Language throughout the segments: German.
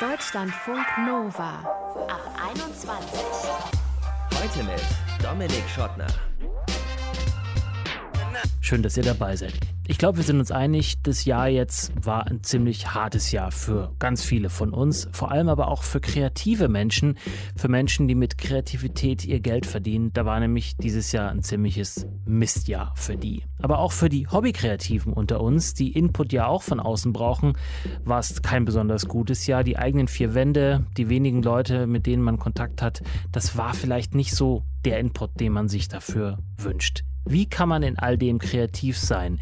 Deutschlandfunk Nova ab 21. Heute mit Dominik Schottner. Schön, dass ihr dabei seid. Ich glaube, wir sind uns einig, das Jahr jetzt war ein ziemlich hartes Jahr für ganz viele von uns, vor allem aber auch für kreative Menschen, für Menschen, die mit Kreativität ihr Geld verdienen. Da war nämlich dieses Jahr ein ziemliches Mistjahr für die. Aber auch für die Hobbykreativen unter uns, die Input ja auch von außen brauchen, war es kein besonders gutes Jahr. Die eigenen vier Wände, die wenigen Leute, mit denen man Kontakt hat, das war vielleicht nicht so der Input, den man sich dafür wünscht. Wie kann man in all dem kreativ sein?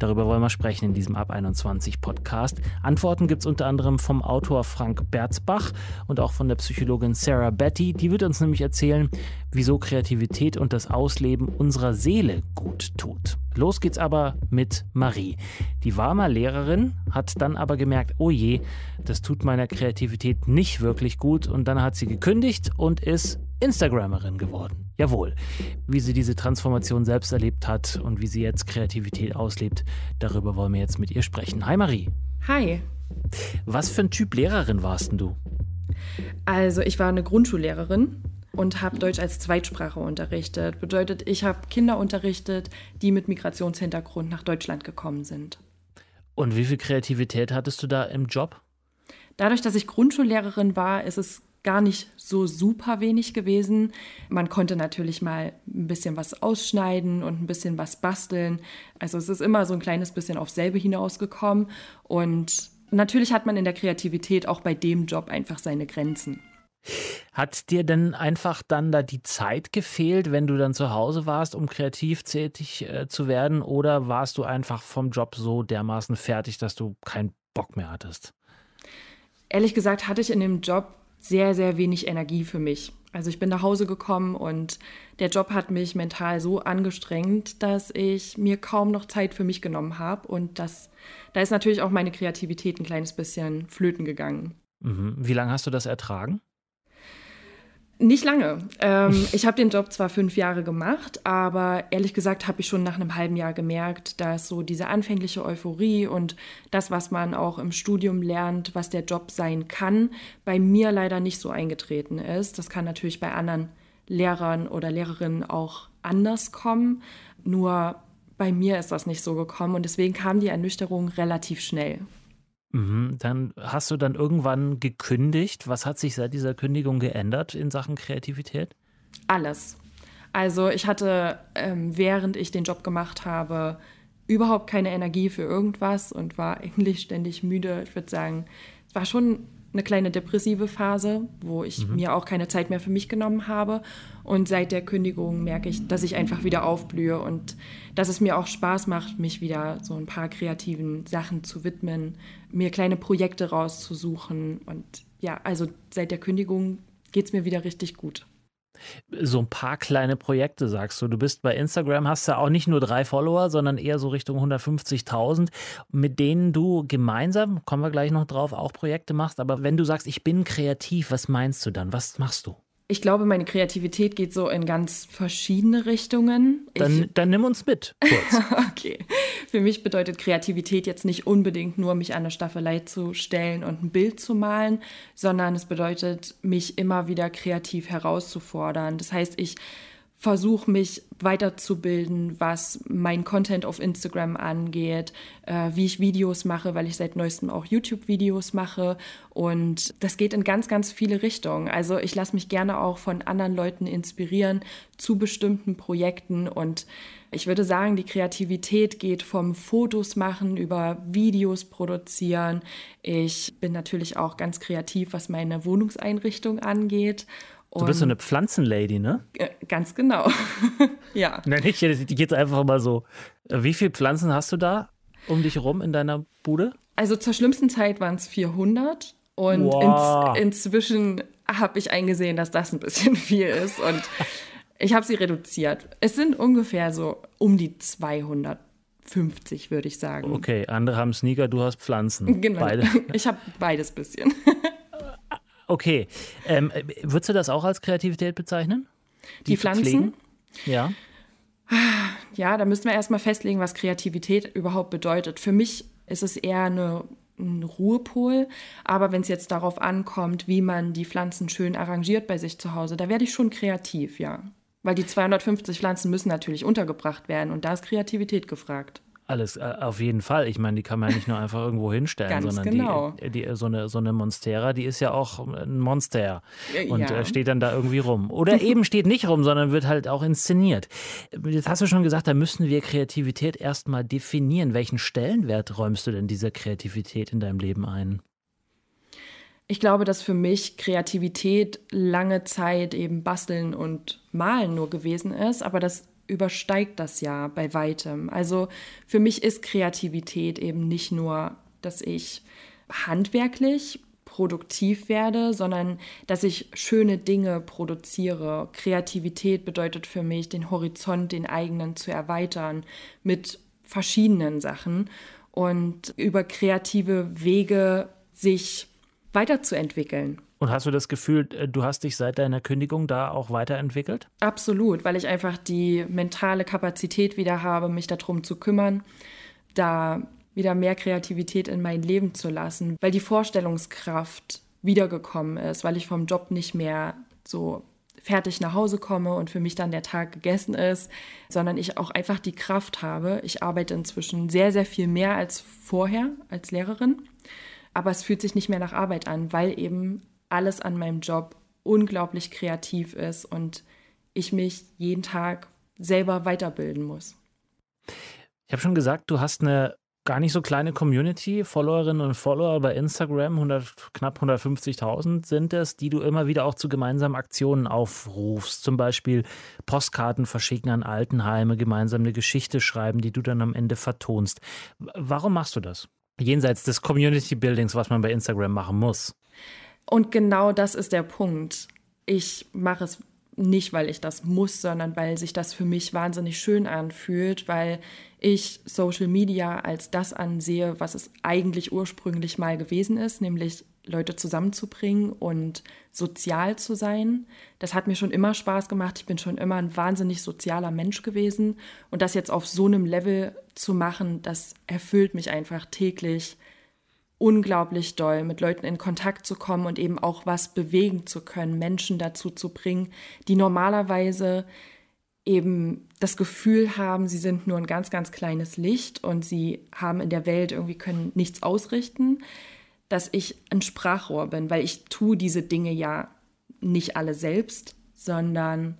Darüber wollen wir sprechen in diesem Ab 21 Podcast. Antworten gibt es unter anderem vom Autor Frank Berzbach und auch von der Psychologin Sarah Betty. Die wird uns nämlich erzählen, wieso Kreativität und das Ausleben unserer Seele gut tut. Los geht's aber mit Marie. Die war mal Lehrerin, hat dann aber gemerkt, oh je, das tut meiner Kreativität nicht wirklich gut und dann hat sie gekündigt und ist Instagrammerin geworden. Jawohl. Wie sie diese Transformation selbst erlebt hat und wie sie jetzt Kreativität auslebt, darüber wollen wir jetzt mit ihr sprechen. Hi Marie. Hi. Was für ein Typ Lehrerin warst denn du? Also ich war eine Grundschullehrerin und habe Deutsch als Zweitsprache unterrichtet. Bedeutet, ich habe Kinder unterrichtet, die mit Migrationshintergrund nach Deutschland gekommen sind. Und wie viel Kreativität hattest du da im Job? Dadurch, dass ich Grundschullehrerin war, ist es gar nicht so super wenig gewesen. Man konnte natürlich mal ein bisschen was ausschneiden und ein bisschen was basteln. Also es ist immer so ein kleines bisschen auf selbe hinausgekommen. Und natürlich hat man in der Kreativität auch bei dem Job einfach seine Grenzen. Hat dir denn einfach dann da die Zeit gefehlt, wenn du dann zu Hause warst, um kreativ tätig äh, zu werden? Oder warst du einfach vom Job so dermaßen fertig, dass du keinen Bock mehr hattest? Ehrlich gesagt hatte ich in dem Job sehr, sehr wenig Energie für mich. Also ich bin nach Hause gekommen und der Job hat mich mental so angestrengt, dass ich mir kaum noch Zeit für mich genommen habe. Und das, da ist natürlich auch meine Kreativität ein kleines bisschen flöten gegangen. Mhm. Wie lange hast du das ertragen? Nicht lange. Ähm, ich habe den Job zwar fünf Jahre gemacht, aber ehrlich gesagt habe ich schon nach einem halben Jahr gemerkt, dass so diese anfängliche Euphorie und das, was man auch im Studium lernt, was der Job sein kann, bei mir leider nicht so eingetreten ist. Das kann natürlich bei anderen Lehrern oder Lehrerinnen auch anders kommen. Nur bei mir ist das nicht so gekommen und deswegen kam die Ernüchterung relativ schnell. Mhm, dann hast du dann irgendwann gekündigt. Was hat sich seit dieser Kündigung geändert in Sachen Kreativität? Alles. Also ich hatte, ähm, während ich den Job gemacht habe, überhaupt keine Energie für irgendwas und war eigentlich ständig müde. Ich würde sagen, es war schon eine kleine depressive Phase, wo ich mhm. mir auch keine Zeit mehr für mich genommen habe. Und seit der Kündigung merke ich, dass ich einfach wieder aufblühe und dass es mir auch Spaß macht, mich wieder so ein paar kreativen Sachen zu widmen, mir kleine Projekte rauszusuchen. Und ja, also seit der Kündigung geht es mir wieder richtig gut so ein paar kleine Projekte, sagst du. Du bist bei Instagram, hast ja auch nicht nur drei Follower, sondern eher so Richtung 150.000, mit denen du gemeinsam, kommen wir gleich noch drauf, auch Projekte machst. Aber wenn du sagst, ich bin kreativ, was meinst du dann? Was machst du? Ich glaube, meine Kreativität geht so in ganz verschiedene Richtungen. Dann, dann nimm uns mit. Okay. Für mich bedeutet Kreativität jetzt nicht unbedingt nur, mich an der Staffelei zu stellen und ein Bild zu malen, sondern es bedeutet, mich immer wieder kreativ herauszufordern. Das heißt, ich versuche mich weiterzubilden, was mein Content auf Instagram angeht, äh, wie ich Videos mache, weil ich seit neuestem auch YouTube-Videos mache. Und das geht in ganz, ganz viele Richtungen. Also ich lasse mich gerne auch von anderen Leuten inspirieren zu bestimmten Projekten. Und ich würde sagen, die Kreativität geht vom Fotos machen über Videos produzieren. Ich bin natürlich auch ganz kreativ, was meine Wohnungseinrichtung angeht. Du bist so eine Pflanzenlady, ne? Ganz genau. ja. Nein, ich, die geht einfach mal so. Wie viele Pflanzen hast du da um dich herum in deiner Bude? Also zur schlimmsten Zeit waren es 400 und wow. ins, inzwischen habe ich eingesehen, dass das ein bisschen viel ist und ich habe sie reduziert. Es sind ungefähr so um die 250, würde ich sagen. Okay, andere haben Sneaker, du hast Pflanzen. Genau. Beide. Ich habe beides bisschen. Okay. Ähm, würdest du das auch als Kreativität bezeichnen? Die, Die Pflanzen? Ja. Ja, da müssen wir erstmal festlegen, was Kreativität überhaupt bedeutet. Für mich ist es eher eine ein Ruhepol. Aber wenn es jetzt darauf ankommt, wie man die Pflanzen schön arrangiert bei sich zu Hause, da werde ich schon kreativ, ja. Weil die 250 Pflanzen müssen natürlich untergebracht werden und da ist Kreativität gefragt. Alles, äh, auf jeden Fall. Ich meine, die kann man ja nicht nur einfach irgendwo hinstellen, sondern genau. die, die, so, eine, so eine Monstera, die ist ja auch ein Monster und Ja. äh, steht dann da irgendwie rum. Oder eben steht nicht rum, sondern wird halt auch inszeniert. Jetzt hast du schon gesagt, da müssen wir Kreativität erstmal definieren. Welchen Stellenwert räumst du denn dieser Kreativität in deinem Leben ein? Ich glaube, dass für mich Kreativität lange Zeit eben basteln und malen nur gewesen ist, aber das übersteigt das ja bei weitem. Also für mich ist Kreativität eben nicht nur, dass ich handwerklich produktiv werde, sondern dass ich schöne Dinge produziere. Kreativität bedeutet für mich, den Horizont, den eigenen zu erweitern mit verschiedenen Sachen und über kreative Wege sich weiterzuentwickeln. Und hast du das Gefühl, äh, du hast dich seit deiner Kündigung da auch weiterentwickelt? Absolut, weil ich einfach die mentale Kapazität wieder habe, mich darum zu kümmern, da wieder mehr Kreativität in mein Leben zu lassen, weil die Vorstellungskraft wiedergekommen ist, weil ich vom Job nicht mehr so fertig nach Hause komme und für mich dann der Tag gegessen ist, sondern ich auch einfach die Kraft habe. Ich arbeite inzwischen sehr, sehr viel mehr als vorher als Lehrerin, aber es fühlt sich nicht mehr nach Arbeit an, weil eben alles an meinem Job unglaublich kreativ ist und ich mich jeden Tag selber weiterbilden muss. Ich habe schon gesagt, du hast eine gar nicht so kleine Community, Followerinnen und Follower bei Instagram, 100, knapp 150.000 sind es, die du immer wieder auch zu gemeinsamen Aktionen aufrufst. Zum Beispiel Postkarten verschicken an Altenheime, gemeinsam eine Geschichte schreiben, die du dann am Ende vertonst. Warum machst du das? Jenseits des Community Buildings, was man bei Instagram machen muss. Und genau das ist der Punkt. Ich mache es nicht, weil ich das muss, sondern weil sich das für mich wahnsinnig schön anfühlt, weil ich Social Media als das ansehe, was es eigentlich ursprünglich mal gewesen ist, nämlich Leute zusammenzubringen und sozial zu sein. Das hat mir schon immer Spaß gemacht. Ich bin schon immer ein wahnsinnig sozialer Mensch gewesen. Und das jetzt auf so einem Level zu machen, das erfüllt mich einfach täglich unglaublich doll, mit Leuten in Kontakt zu kommen und eben auch was bewegen zu können, Menschen dazu zu bringen, die normalerweise eben das Gefühl haben, sie sind nur ein ganz, ganz kleines Licht und sie haben in der Welt irgendwie können nichts ausrichten, dass ich ein Sprachrohr bin, weil ich tue diese Dinge ja nicht alle selbst, sondern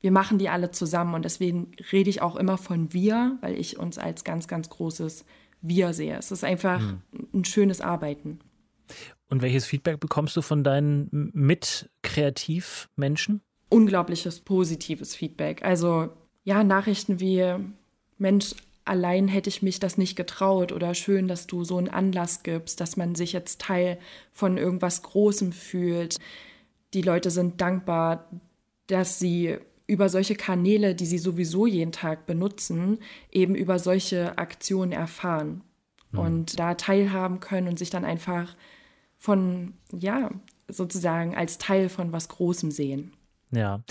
wir machen die alle zusammen und deswegen rede ich auch immer von wir, weil ich uns als ganz, ganz großes Wir sehe. Es ist einfach ein schönes Arbeiten. Und welches Feedback bekommst du von deinen Mit-Kreativ-Menschen? Unglaubliches positives Feedback. Also ja, Nachrichten wie Mensch, allein hätte ich mich das nicht getraut oder schön, dass du so einen Anlass gibst, dass man sich jetzt Teil von irgendwas Großem fühlt. Die Leute sind dankbar, dass sie über solche Kanäle, die sie sowieso jeden Tag benutzen, eben über solche Aktionen erfahren und da teilhaben können und sich dann einfach von, ja, sozusagen als Teil von was Großem sehen. Ja.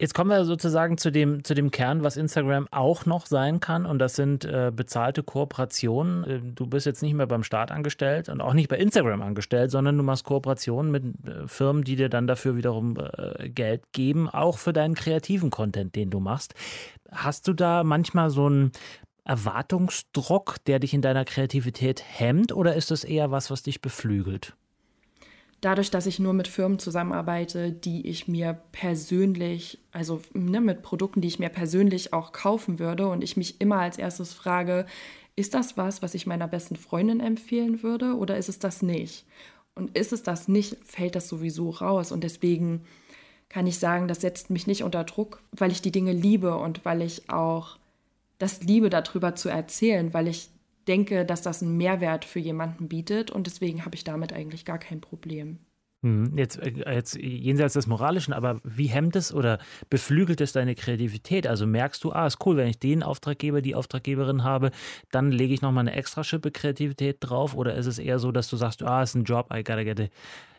Jetzt kommen wir sozusagen zu dem, zu dem Kern, was Instagram auch noch sein kann. Und das sind äh, bezahlte Kooperationen. Äh, du bist jetzt nicht mehr beim Staat angestellt und auch nicht bei Instagram angestellt, sondern du machst Kooperationen mit äh, Firmen, die dir dann dafür wiederum äh, Geld geben, auch für deinen kreativen Content, den du machst. Hast du da manchmal so einen Erwartungsdruck, der dich in deiner Kreativität hemmt, oder ist das eher was, was dich beflügelt? Dadurch, dass ich nur mit Firmen zusammenarbeite, die ich mir persönlich, also ne, mit Produkten, die ich mir persönlich auch kaufen würde und ich mich immer als erstes frage, ist das was, was ich meiner besten Freundin empfehlen würde oder ist es das nicht? Und ist es das nicht, fällt das sowieso raus und deswegen kann ich sagen, das setzt mich nicht unter Druck, weil ich die Dinge liebe und weil ich auch das liebe, darüber zu erzählen, weil ich denke, dass das einen Mehrwert für jemanden bietet und deswegen habe ich damit eigentlich gar kein Problem. Hm, Jetzt, äh, jetzt jenseits des Moralischen, aber wie hemmt es oder beflügelt es deine Kreativität? Also merkst du, ah, ist cool, wenn ich den Auftraggeber, die Auftraggeberin habe, dann lege ich nochmal eine extra Schippe Kreativität drauf? Oder ist es eher so, dass du sagst, ah, ist ein Job, I gotta get it.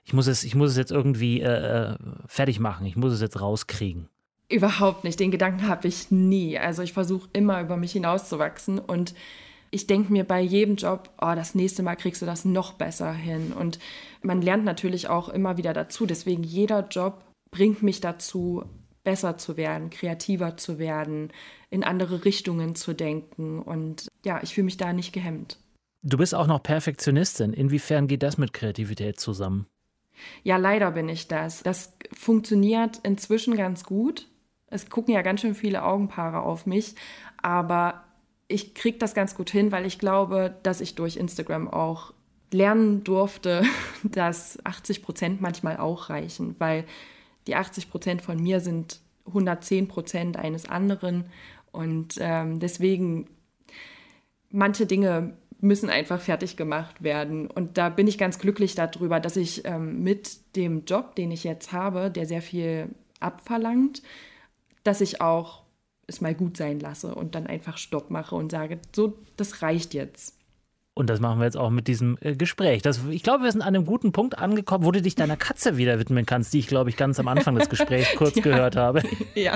Ich muss es, ich muss es jetzt irgendwie äh, äh, fertig machen, ich muss es jetzt rauskriegen. Überhaupt nicht. Den Gedanken habe ich nie. Also ich versuche immer über mich hinauszuwachsen und ich denke mir bei jedem Job, oh, das nächste Mal kriegst du das noch besser hin. Und man lernt natürlich auch immer wieder dazu. Deswegen jeder Job bringt mich dazu, besser zu werden, kreativer zu werden, in andere Richtungen zu denken. Und ja, ich fühle mich da nicht gehemmt. Du bist auch noch Perfektionistin. Inwiefern geht das mit Kreativität zusammen? Ja, leider bin ich das. Das funktioniert inzwischen ganz gut. Es gucken ja ganz schön viele Augenpaare auf mich, aber ich kriege das ganz gut hin, weil ich glaube, dass ich durch Instagram auch lernen durfte, dass 80 Prozent manchmal auch reichen, weil die 80 Prozent von mir sind 110 Prozent eines anderen und ähm, deswegen manche Dinge müssen einfach fertig gemacht werden. Und da bin ich ganz glücklich darüber, dass ich ähm, mit dem Job, den ich jetzt habe, der sehr viel abverlangt, dass ich auch es mal gut sein lasse und dann einfach Stopp mache und sage, so, das reicht jetzt. Und das machen wir jetzt auch mit diesem äh, Gespräch. Das, ich glaube, wir sind an einem guten Punkt angekommen, wo du dich deiner Katze wieder widmen kannst, die ich, glaube ich, ganz am Anfang des Gesprächs kurz ja. gehört habe. Ja.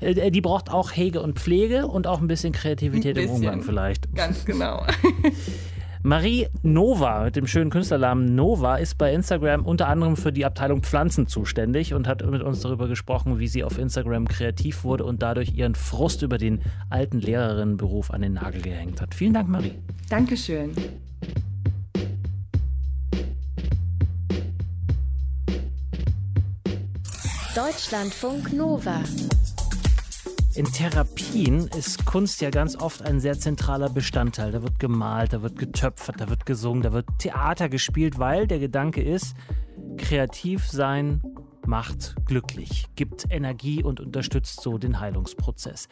Äh, die braucht auch Hege und Pflege und auch ein bisschen Kreativität bisschen. im Umgang vielleicht. Ganz genau. Marie Nova mit dem schönen Künstlernamen Nova ist bei Instagram unter anderem für die Abteilung Pflanzen zuständig und hat mit uns darüber gesprochen, wie sie auf Instagram kreativ wurde und dadurch ihren Frust über den alten Lehrerinnenberuf an den Nagel gehängt hat. Vielen Dank, Marie. Dankeschön. Deutschlandfunk Nova. In Therapien ist Kunst ja ganz oft ein sehr zentraler Bestandteil. Da wird gemalt, da wird getöpfert, da wird gesungen, da wird Theater gespielt, weil der Gedanke ist, kreativ sein macht glücklich, gibt Energie und unterstützt so den Heilungsprozess.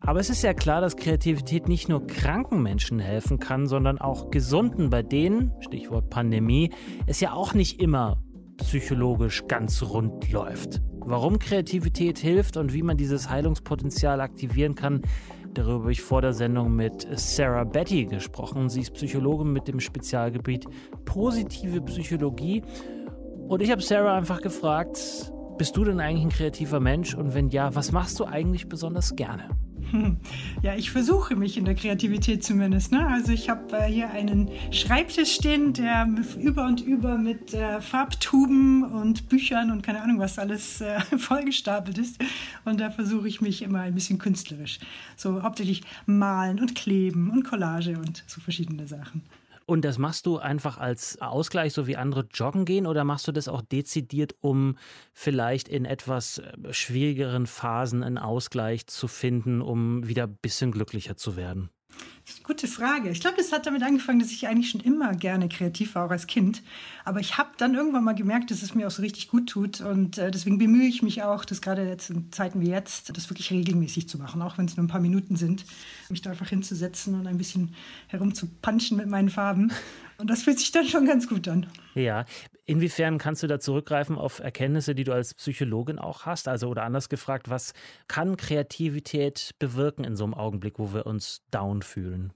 Aber es ist ja klar, dass Kreativität nicht nur kranken Menschen helfen kann, sondern auch gesunden, bei denen, Stichwort Pandemie, es ja auch nicht immer psychologisch ganz rund läuft. Warum Kreativität hilft und wie man dieses Heilungspotenzial aktivieren kann, darüber habe ich vor der Sendung mit Sarah Betty gesprochen. Sie ist Psychologin mit dem Spezialgebiet positive Psychologie. Und ich habe Sarah einfach gefragt, bist du denn eigentlich ein kreativer Mensch? Und wenn ja, was machst du eigentlich besonders gerne? Ja, ich versuche mich in der Kreativität zumindest. Ne? Also ich habe äh, hier einen Schreibtisch stehen, der über und über mit äh, Farbtuben und Büchern und keine Ahnung was alles äh, vollgestapelt ist. Und da versuche ich mich immer ein bisschen künstlerisch. So hauptsächlich malen und kleben und Collage und so verschiedene Sachen. Und das machst du einfach als Ausgleich, so wie andere joggen gehen, oder machst du das auch dezidiert, um vielleicht in etwas äh, schwierigeren Phasen einen Ausgleich zu finden, um wieder ein bisschen glücklicher zu werden? Gute Frage. Ich glaube, das hat damit angefangen, dass ich eigentlich schon immer gerne kreativ war, auch als Kind. Aber ich habe dann irgendwann mal gemerkt, dass es mir auch so richtig gut tut. Und äh, deswegen bemühe ich mich auch, das gerade jetzt in Zeiten wie jetzt, das wirklich regelmäßig zu machen, auch wenn es nur ein paar Minuten sind, mich da einfach hinzusetzen und ein bisschen herumzupanschen mit meinen Farben. Und das fühlt sich dann schon ganz gut an. Ja, inwiefern kannst du da zurückgreifen auf Erkenntnisse, die du als Psychologin auch hast? Also, oder anders gefragt, was kann Kreativität bewirken in so einem Augenblick, wo wir uns down fühlen?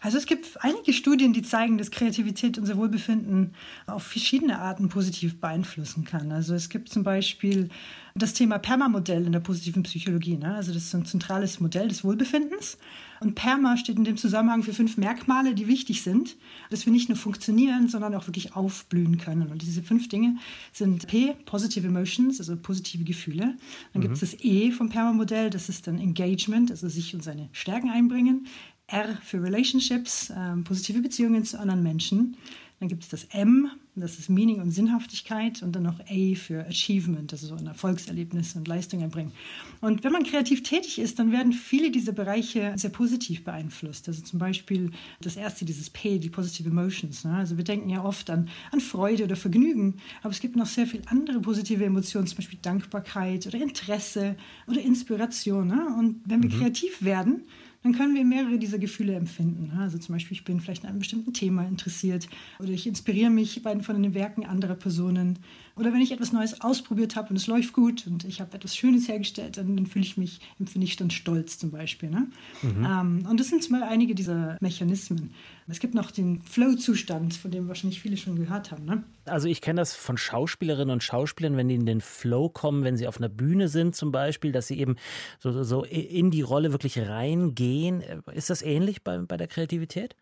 Also es gibt einige Studien, die zeigen, dass Kreativität unser Wohlbefinden auf verschiedene Arten positiv beeinflussen kann. Also es gibt zum Beispiel das Thema Perma-Modell in der positiven Psychologie. Ne? Also das ist ein zentrales Modell des Wohlbefindens. Und Perma steht in dem Zusammenhang für fünf Merkmale, die wichtig sind, dass wir nicht nur funktionieren, sondern auch wirklich aufblühen können. Und diese fünf Dinge sind P, Positive Emotions, also positive Gefühle. Dann mhm. gibt es das E vom Perma-Modell, das ist dann Engagement, also sich und seine Stärken einbringen. R für Relationships, äh, positive Beziehungen zu anderen Menschen. Dann gibt es das M, das ist Meaning und Sinnhaftigkeit und dann noch A für Achievement, also so ein Erfolgserlebnis und Leistung erbringen. Und wenn man kreativ tätig ist, dann werden viele dieser Bereiche sehr positiv beeinflusst. Also zum Beispiel das erste, dieses P, die Positive Emotions. Ne? Also wir denken ja oft an, an Freude oder Vergnügen, aber es gibt noch sehr viele andere positive Emotionen, zum Beispiel Dankbarkeit oder Interesse oder Inspiration. Ne? Und wenn wir mhm. kreativ werden, dann können wir mehrere dieser Gefühle empfinden. Also zum Beispiel, ich bin vielleicht an einem bestimmten Thema interessiert oder ich inspiriere mich von den Werken anderer Personen. Oder wenn ich etwas Neues ausprobiert habe und es läuft gut und ich habe etwas Schönes hergestellt, dann, dann fühle ich mich, empfinde ich dann stolz zum Beispiel. Ne? Mhm. Ähm, und das sind zum Beispiel einige dieser Mechanismen. Es gibt noch den Flow-Zustand, von dem wahrscheinlich viele schon gehört haben. Ne? Also ich kenne das von Schauspielerinnen und Schauspielern, wenn die in den Flow kommen, wenn sie auf einer Bühne sind zum Beispiel, dass sie eben so, so in die Rolle wirklich reingehen gehen. Ist das ähnlich bei, bei der Kreativität?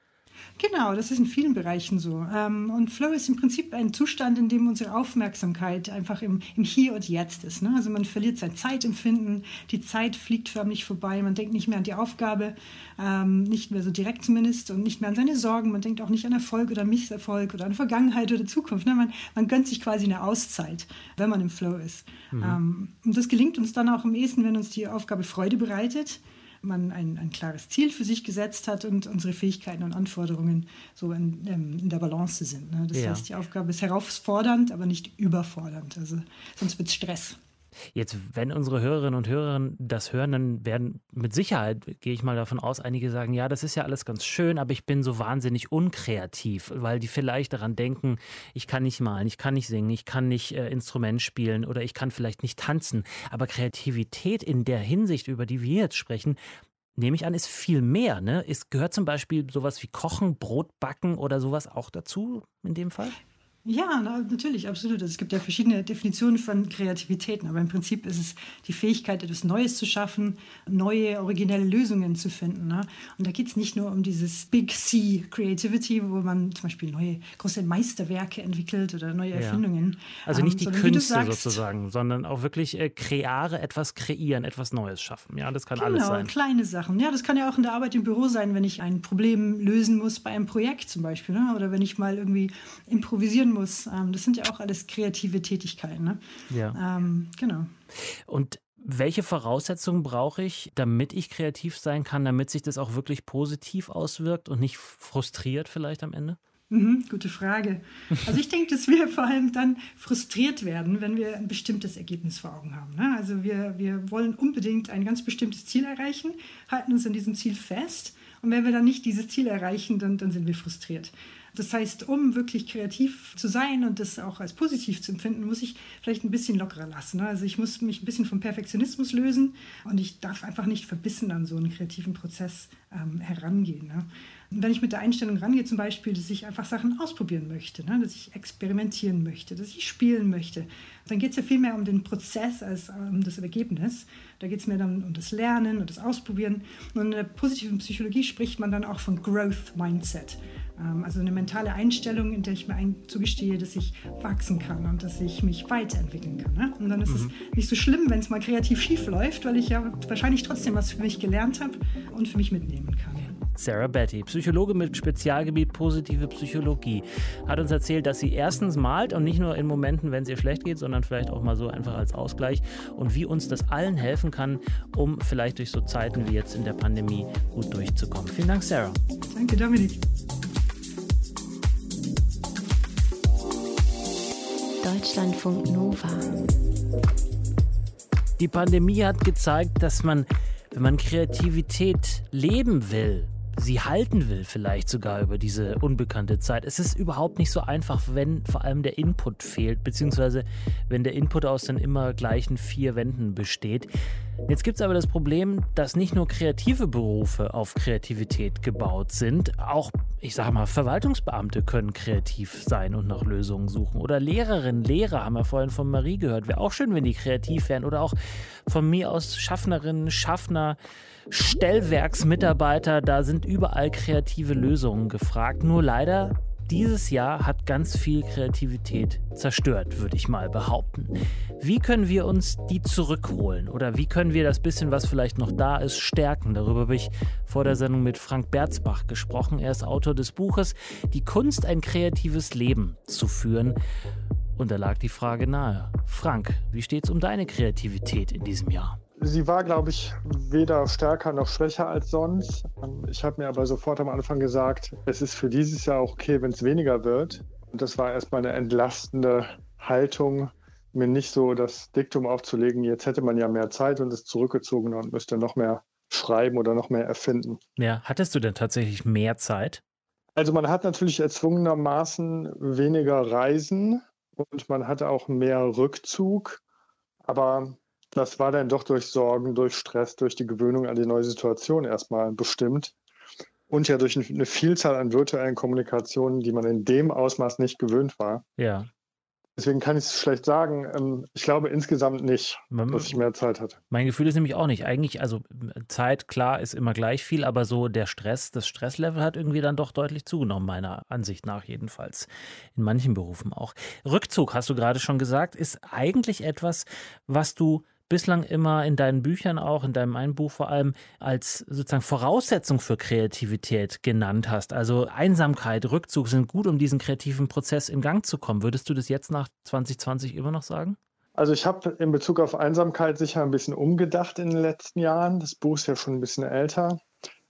Genau, das ist in vielen Bereichen so. Ähm, und Flow ist im Prinzip ein Zustand, in dem unsere Aufmerksamkeit einfach im, im Hier und Jetzt ist. Ne? Also man verliert sein Zeitempfinden, die Zeit fliegt förmlich vorbei, man denkt nicht mehr an die Aufgabe, ähm, nicht mehr so direkt zumindest und nicht mehr an seine Sorgen, man denkt auch nicht an Erfolg oder Misserfolg oder an Vergangenheit oder Zukunft. Ne? Man, man gönnt sich quasi eine Auszeit, wenn man im Flow ist. Mhm. Ähm, und das gelingt uns dann auch am ehesten, wenn uns die Aufgabe Freude bereitet man ein, ein klares Ziel für sich gesetzt hat und unsere Fähigkeiten und Anforderungen so in, ähm, in der Balance sind. Ne? Das ja. heißt, die Aufgabe ist herausfordernd, aber nicht überfordernd. Also sonst wird es Stress. Jetzt, wenn unsere Hörerinnen und Hörer das hören, dann werden mit Sicherheit, gehe ich mal davon aus, einige sagen, ja, das ist ja alles ganz schön, aber ich bin so wahnsinnig unkreativ, weil die vielleicht daran denken, ich kann nicht malen, ich kann nicht singen, ich kann nicht äh, Instrument spielen oder ich kann vielleicht nicht tanzen. Aber Kreativität in der Hinsicht, über die wir jetzt sprechen, nehme ich an, ist viel mehr. Ne? Es gehört zum Beispiel sowas wie Kochen, Brot backen oder sowas auch dazu in dem Fall? Ja, na, natürlich, absolut. Also es gibt ja verschiedene Definitionen von Kreativitäten, aber im Prinzip ist es die Fähigkeit, etwas Neues zu schaffen, neue, originelle Lösungen zu finden. Ne? Und da geht es nicht nur um dieses Big C Creativity, wo man zum Beispiel neue große Meisterwerke entwickelt oder neue ja. Erfindungen. Also nicht ähm, die Künste sagst, sozusagen, sondern auch wirklich äh, kreare etwas kreieren, etwas Neues schaffen. Ja, das kann genau, alles sein. kleine Sachen. Ja, das kann ja auch in der Arbeit im Büro sein, wenn ich ein Problem lösen muss bei einem Projekt zum Beispiel. Ne? Oder wenn ich mal irgendwie improvisieren muss. Ähm, das sind ja auch alles kreative Tätigkeiten. Ne? Ja. Ähm, genau. Und welche Voraussetzungen brauche ich, damit ich kreativ sein kann, damit sich das auch wirklich positiv auswirkt und nicht frustriert vielleicht am Ende? Mhm, gute Frage. Also ich denke, dass wir vor allem dann frustriert werden, wenn wir ein bestimmtes Ergebnis vor Augen haben. Ne? Also wir, wir wollen unbedingt ein ganz bestimmtes Ziel erreichen, halten uns an diesem Ziel fest und wenn wir dann nicht dieses Ziel erreichen, dann, dann sind wir frustriert. Das heißt, um wirklich kreativ zu sein und das auch als positiv zu empfinden, muss ich vielleicht ein bisschen lockerer lassen. Also ich muss mich ein bisschen vom Perfektionismus lösen und ich darf einfach nicht verbissen an so einen kreativen Prozess ähm, herangehen. Ne? wenn ich mit der Einstellung rangehe, zum Beispiel, dass ich einfach Sachen ausprobieren möchte, ne? dass ich experimentieren möchte, dass ich spielen möchte, dann geht es ja viel mehr um den Prozess als um das Ergebnis. Da geht es mir dann um das Lernen und das Ausprobieren. Und in der positiven Psychologie spricht man dann auch von Growth Mindset. Ähm, also eine mentale Einstellung, in der ich mir zugestehe, dass ich wachsen kann und dass ich mich weiterentwickeln kann. Ne? Und dann ist mhm. es nicht so schlimm, wenn es mal kreativ schief läuft, weil ich ja wahrscheinlich trotzdem was für mich gelernt habe und für mich mitnehmen kann. Sarah Betty, Psychologe mit Spezialgebiet positive Psychologie, hat uns erzählt, dass sie erstens malt und nicht nur in Momenten, wenn es ihr schlecht geht, sondern vielleicht auch mal so einfach als Ausgleich und wie uns das allen helfen kann, um vielleicht durch so Zeiten wie jetzt in der Pandemie gut durchzukommen. Vielen Dank, Sarah. Danke, Dominik. Deutschlandfunk Nova. Die Pandemie hat gezeigt, dass man, wenn man Kreativität leben will, sie halten will, vielleicht sogar über diese unbekannte Zeit. Es ist überhaupt nicht so einfach, wenn vor allem der Input fehlt, beziehungsweise wenn der Input aus den immer gleichen vier Wänden besteht. Jetzt gibt es aber das Problem, dass nicht nur kreative Berufe auf Kreativität gebaut sind, auch, ich sage mal, Verwaltungsbeamte können kreativ sein und nach Lösungen suchen. Oder Lehrerinnen, Lehrer, haben wir vorhin von Marie gehört, wäre auch schön, wenn die kreativ wären. Oder auch von mir aus Schaffnerinnen, Schaffner. Stellwerksmitarbeiter, da sind überall kreative Lösungen gefragt. Nur leider, dieses Jahr hat ganz viel Kreativität zerstört, würde ich mal behaupten. Wie können wir uns die zurückholen? Oder wie können wir das bisschen, was vielleicht noch da ist, stärken? Darüber habe ich vor der Sendung mit Frank Berzbach gesprochen. Er ist Autor des Buches Die Kunst, ein kreatives Leben zu führen. Und da lag die Frage nahe. Frank, wie steht es um deine Kreativität in diesem Jahr? Sie war, glaube ich, weder stärker noch schwächer als sonst. Ich habe mir aber sofort am Anfang gesagt, es ist für dieses Jahr auch okay, wenn es weniger wird. Und das war erstmal eine entlastende Haltung, mir nicht so das Diktum aufzulegen, jetzt hätte man ja mehr Zeit und ist zurückgezogen und müsste noch mehr schreiben oder noch mehr erfinden. Ja, hattest du denn tatsächlich mehr Zeit? Also man hat natürlich erzwungenermaßen weniger Reisen und man hat auch mehr Rückzug. Aber das war dann doch durch Sorgen, durch Stress, durch die Gewöhnung an die neue Situation erstmal bestimmt. Und ja durch eine Vielzahl an virtuellen Kommunikationen, die man in dem Ausmaß nicht gewöhnt war. Ja. Deswegen kann ich es schlecht sagen. Ähm, ich glaube insgesamt nicht, dass ich mehr Zeit hatte. Mein Gefühl ist nämlich auch nicht. Eigentlich, also Zeit, klar, ist immer gleich viel, aber so der Stress, das Stresslevel hat irgendwie dann doch deutlich zugenommen, meiner Ansicht nach jedenfalls. In manchen Berufen auch. Rückzug, hast du gerade schon gesagt, ist eigentlich etwas, was du bislang immer in deinen Büchern auch, in deinem einen Buch vor allem, als sozusagen Voraussetzung für Kreativität genannt hast. Also Einsamkeit, Rückzug sind gut, um diesen kreativen Prozess in Gang zu kommen. Würdest du das jetzt nach 2020 immer noch sagen? Also ich habe in Bezug auf Einsamkeit sicher ein bisschen umgedacht in den letzten Jahren. Das Buch ist ja schon ein bisschen älter.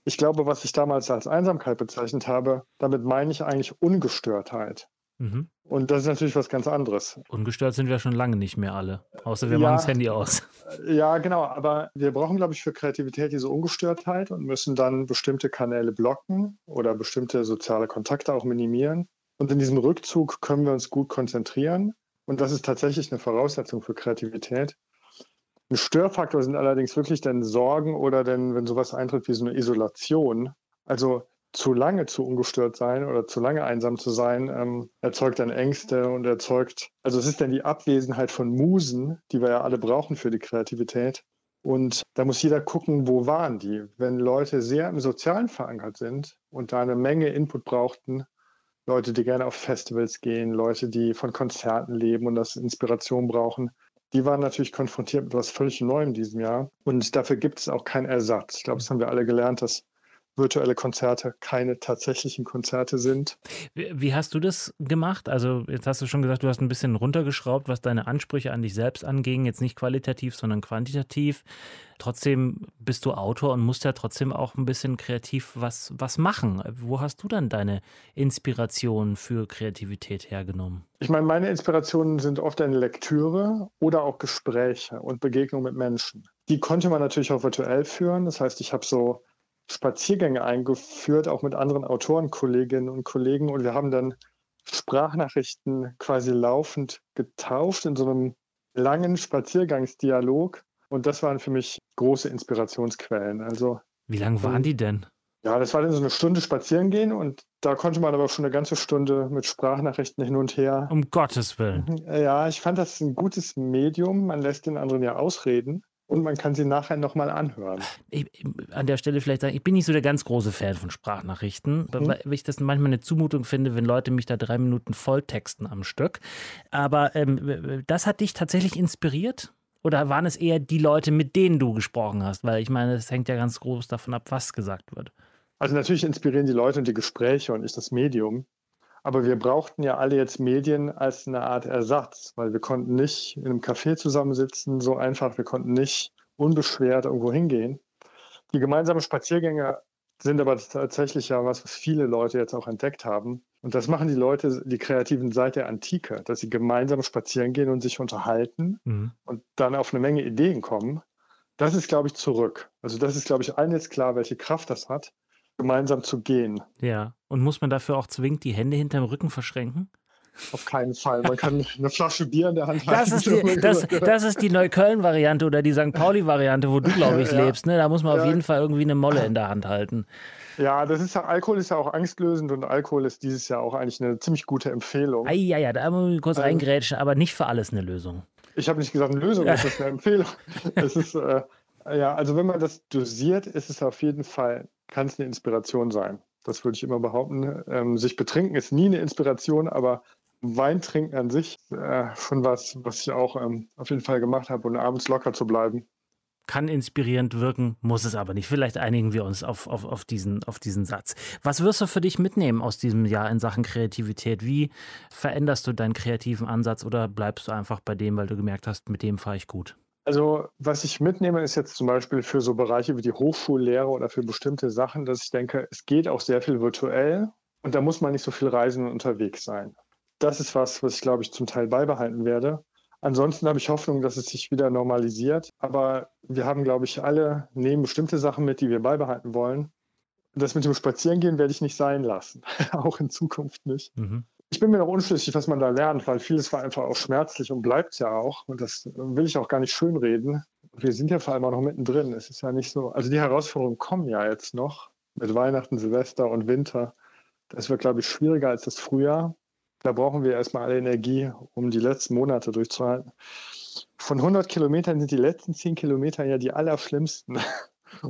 Ich glaube, was ich damals als Einsamkeit bezeichnet habe, damit meine ich eigentlich Ungestörtheit. Mhm. Und das ist natürlich was ganz anderes. Ungestört sind wir schon lange nicht mehr alle, außer wir ja, machen das Handy aus. Ja, genau, aber wir brauchen, glaube ich, für Kreativität diese Ungestörtheit und müssen dann bestimmte Kanäle blocken oder bestimmte soziale Kontakte auch minimieren. Und in diesem Rückzug können wir uns gut konzentrieren. Und das ist tatsächlich eine Voraussetzung für Kreativität. Ein Störfaktor sind allerdings wirklich dann Sorgen oder denn, wenn sowas eintritt wie so eine Isolation. Also zu lange zu ungestört sein oder zu lange einsam zu sein, ähm, erzeugt dann Ängste und erzeugt, also es ist dann die Abwesenheit von Musen, die wir ja alle brauchen für die Kreativität. Und da muss jeder gucken, wo waren die. Wenn Leute sehr im Sozialen verankert sind und da eine Menge Input brauchten, Leute, die gerne auf Festivals gehen, Leute, die von Konzerten leben und das Inspiration brauchen, die waren natürlich konfrontiert mit etwas völlig Neuem in diesem Jahr. Und dafür gibt es auch keinen Ersatz. Ich glaube, das haben wir alle gelernt, dass virtuelle Konzerte keine tatsächlichen Konzerte sind. Wie, wie, hast du das gemacht? Also jetzt hast du schon gesagt, du hast ein bisschen runtergeschraubt, was deine Ansprüche an dich selbst anging, jetzt nicht qualitativ, sondern quantitativ. Trotzdem bist du Autor und musst ja trotzdem auch ein bisschen kreativ was, was machen. Wo hast du dann deine Inspiration für Kreativität hergenommen? Ich meine, meine Inspirationen sind oft eine Lektüre oder auch Gespräche und Begegnungen mit Menschen. Die konnte man natürlich auch virtuell führen. Das heißt, ich habe so Spaziergänge eingeführt, auch mit anderen Autoren, Kolleginnen und Kollegen. Und wir haben dann Sprachnachrichten quasi laufend getauft in so einem langen Spaziergangsdialog. Und das waren für mich große Inspirationsquellen. Also, Wie lang waren die denn? Ja, das war dann so eine Stunde spazieren gehen und da konnte man aber schon eine ganze Stunde mit Sprachnachrichten hin und her. Um Gottes Willen. Ja, ich fand das ein gutes Medium. Man lässt den anderen ja ausreden und man kann sie nachher nochmal anhören. Ich, an der Stelle vielleicht sagen, ich bin nicht so der ganz große Fan von Sprachnachrichten, mhm. weil ich das manchmal eine Zumutung finde, wenn Leute mich da drei Minuten volltexten am Stück. Aber ähm, das hat dich tatsächlich inspiriert? Oder waren es eher die Leute, mit denen du gesprochen hast? Weil ich meine, es hängt ja ganz groß davon ab, was gesagt wird. Also natürlich inspirieren die Leute und die Gespräche und nicht das Medium. Aber wir brauchten ja alle jetzt Medien als eine Art Ersatz, weil wir konnten nicht in einem Café zusammensitzen, so einfach. Wir konnten nicht unbeschwert irgendwo hingehen. Die gemeinsamen Spaziergänge sind aber tatsächlich ja was, was viele Leute jetzt auch entdeckt haben. Und das machen die Leute, die Kreativen seit der Antike, dass sie gemeinsam spazieren gehen und sich unterhalten mhm. und dann auf eine Menge Ideen kommen. Das ist, glaube ich, zurück. Also das ist, glaube ich, allen jetzt klar, welche Kraft das hat gemeinsam zu gehen. Ja, und muss man dafür auch zwingend die Hände hinterm Rücken verschränken? Auf keinen Fall. Man kann eine Flasche Bier in der Hand das halten. Ist die, das, das ist die Neukölln-Variante oder die St. Pauli-Variante, wo du, glaube ich, ja. lebst. Ne? Da muss man ja. auf jeden Fall irgendwie eine Molle in der Hand halten. Ja, das ist ja, Alkohol ist ja auch angstlösend und Alkohol ist dieses Jahr auch eigentlich eine ziemlich gute Empfehlung. Ah, ja, ja, da muss ich kurz ähm, reingrätschen, aber nicht für alles eine Lösung. Ich habe nicht gesagt eine Lösung, ist eine Empfehlung. es ist, äh, ja, also wenn man das dosiert, ist es auf jeden Fall kann es eine Inspiration sein. Das würde ich immer behaupten. Ähm, sich betrinken ist nie eine Inspiration, aber Wein trinken an sich äh, schon was, was ich auch ähm, auf jeden Fall gemacht habe und abends locker zu bleiben. Kann inspirierend wirken, muss es aber nicht. Vielleicht einigen wir uns auf, auf, auf, diesen, auf diesen Satz. Was wirst du für dich mitnehmen aus diesem Jahr in Sachen Kreativität? Wie veränderst du deinen kreativen Ansatz oder bleibst du einfach bei dem, weil du gemerkt hast, mit dem fahre ich gut? Also was ich mitnehme, ist jetzt zum Beispiel für so Bereiche wie die Hochschullehre oder für bestimmte Sachen, dass ich denke, es geht auch sehr viel virtuell und da muss man nicht so viel reisen und unterwegs sein. Das ist was, was ich glaube ich zum Teil beibehalten werde. Ansonsten habe ich Hoffnung, dass es sich wieder normalisiert. Aber wir haben, glaube ich, alle nehmen bestimmte Sachen mit, die wir beibehalten wollen. Das mit dem Spazierengehen werde ich nicht sein lassen, auch in Zukunft nicht. Mhm ich bin mir noch unschlüssig, was man da lernt, weil vieles war einfach auch schmerzlich und bleibt ja auch. Und das will ich auch gar nicht schönreden. Wir sind ja vor allem auch noch mittendrin. Es ist ja nicht so, also die Herausforderungen kommen ja jetzt noch mit Weihnachten, Silvester und Winter. Das wird, glaube ich, schwieriger als das Frühjahr. Da brauchen wir erstmal alle Energie, um die letzten Monate durchzuhalten. Von 100 Kilometern sind die letzten 10 Kilometer ja die allerschlimmsten.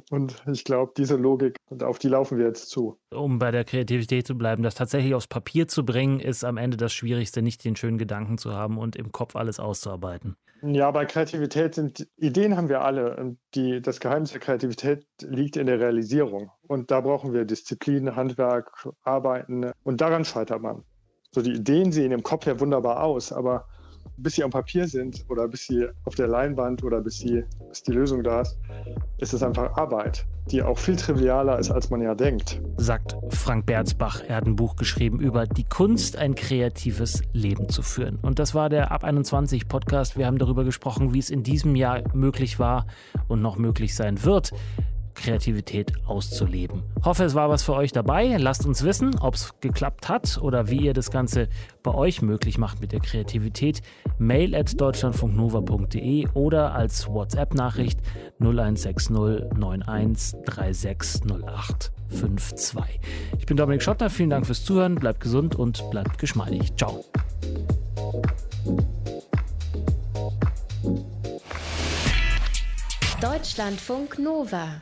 Und ich glaube, diese Logik, auf die laufen wir jetzt zu. Um bei der Kreativität zu bleiben, das tatsächlich aufs Papier zu bringen, ist am Ende das Schwierigste, nicht den schönen Gedanken zu haben und im Kopf alles auszuarbeiten. Ja, bei Kreativität sind Ideen haben wir alle. Die, das Geheimnis der Kreativität liegt in der Realisierung. Und da brauchen wir Disziplin, Handwerk, Arbeiten. Und daran scheitert man. So die Ideen sehen im Kopf ja wunderbar aus, aber bis sie am Papier sind oder bis sie auf der Leinwand oder bis, sie, bis die Lösung da ist, ist es einfach Arbeit, die auch viel trivialer ist, als man ja denkt. Sagt Frank Berzbach. Er hat ein Buch geschrieben über die Kunst, ein kreatives Leben zu führen. Und das war der Ab 21 Podcast. Wir haben darüber gesprochen, wie es in diesem Jahr möglich war und noch möglich sein wird, Kreativität auszuleben. Hoffe, es war was für euch dabei. Lasst uns wissen, ob es geklappt hat oder wie ihr das Ganze bei euch möglich macht mit der Kreativität. Mail at deutschlandfunknova.de oder als WhatsApp-Nachricht 0160 91 3608 52. Ich bin Dominik Schottner. Vielen Dank fürs Zuhören. Bleibt gesund und bleibt geschmeidig. Ciao. Deutschlandfunk Nova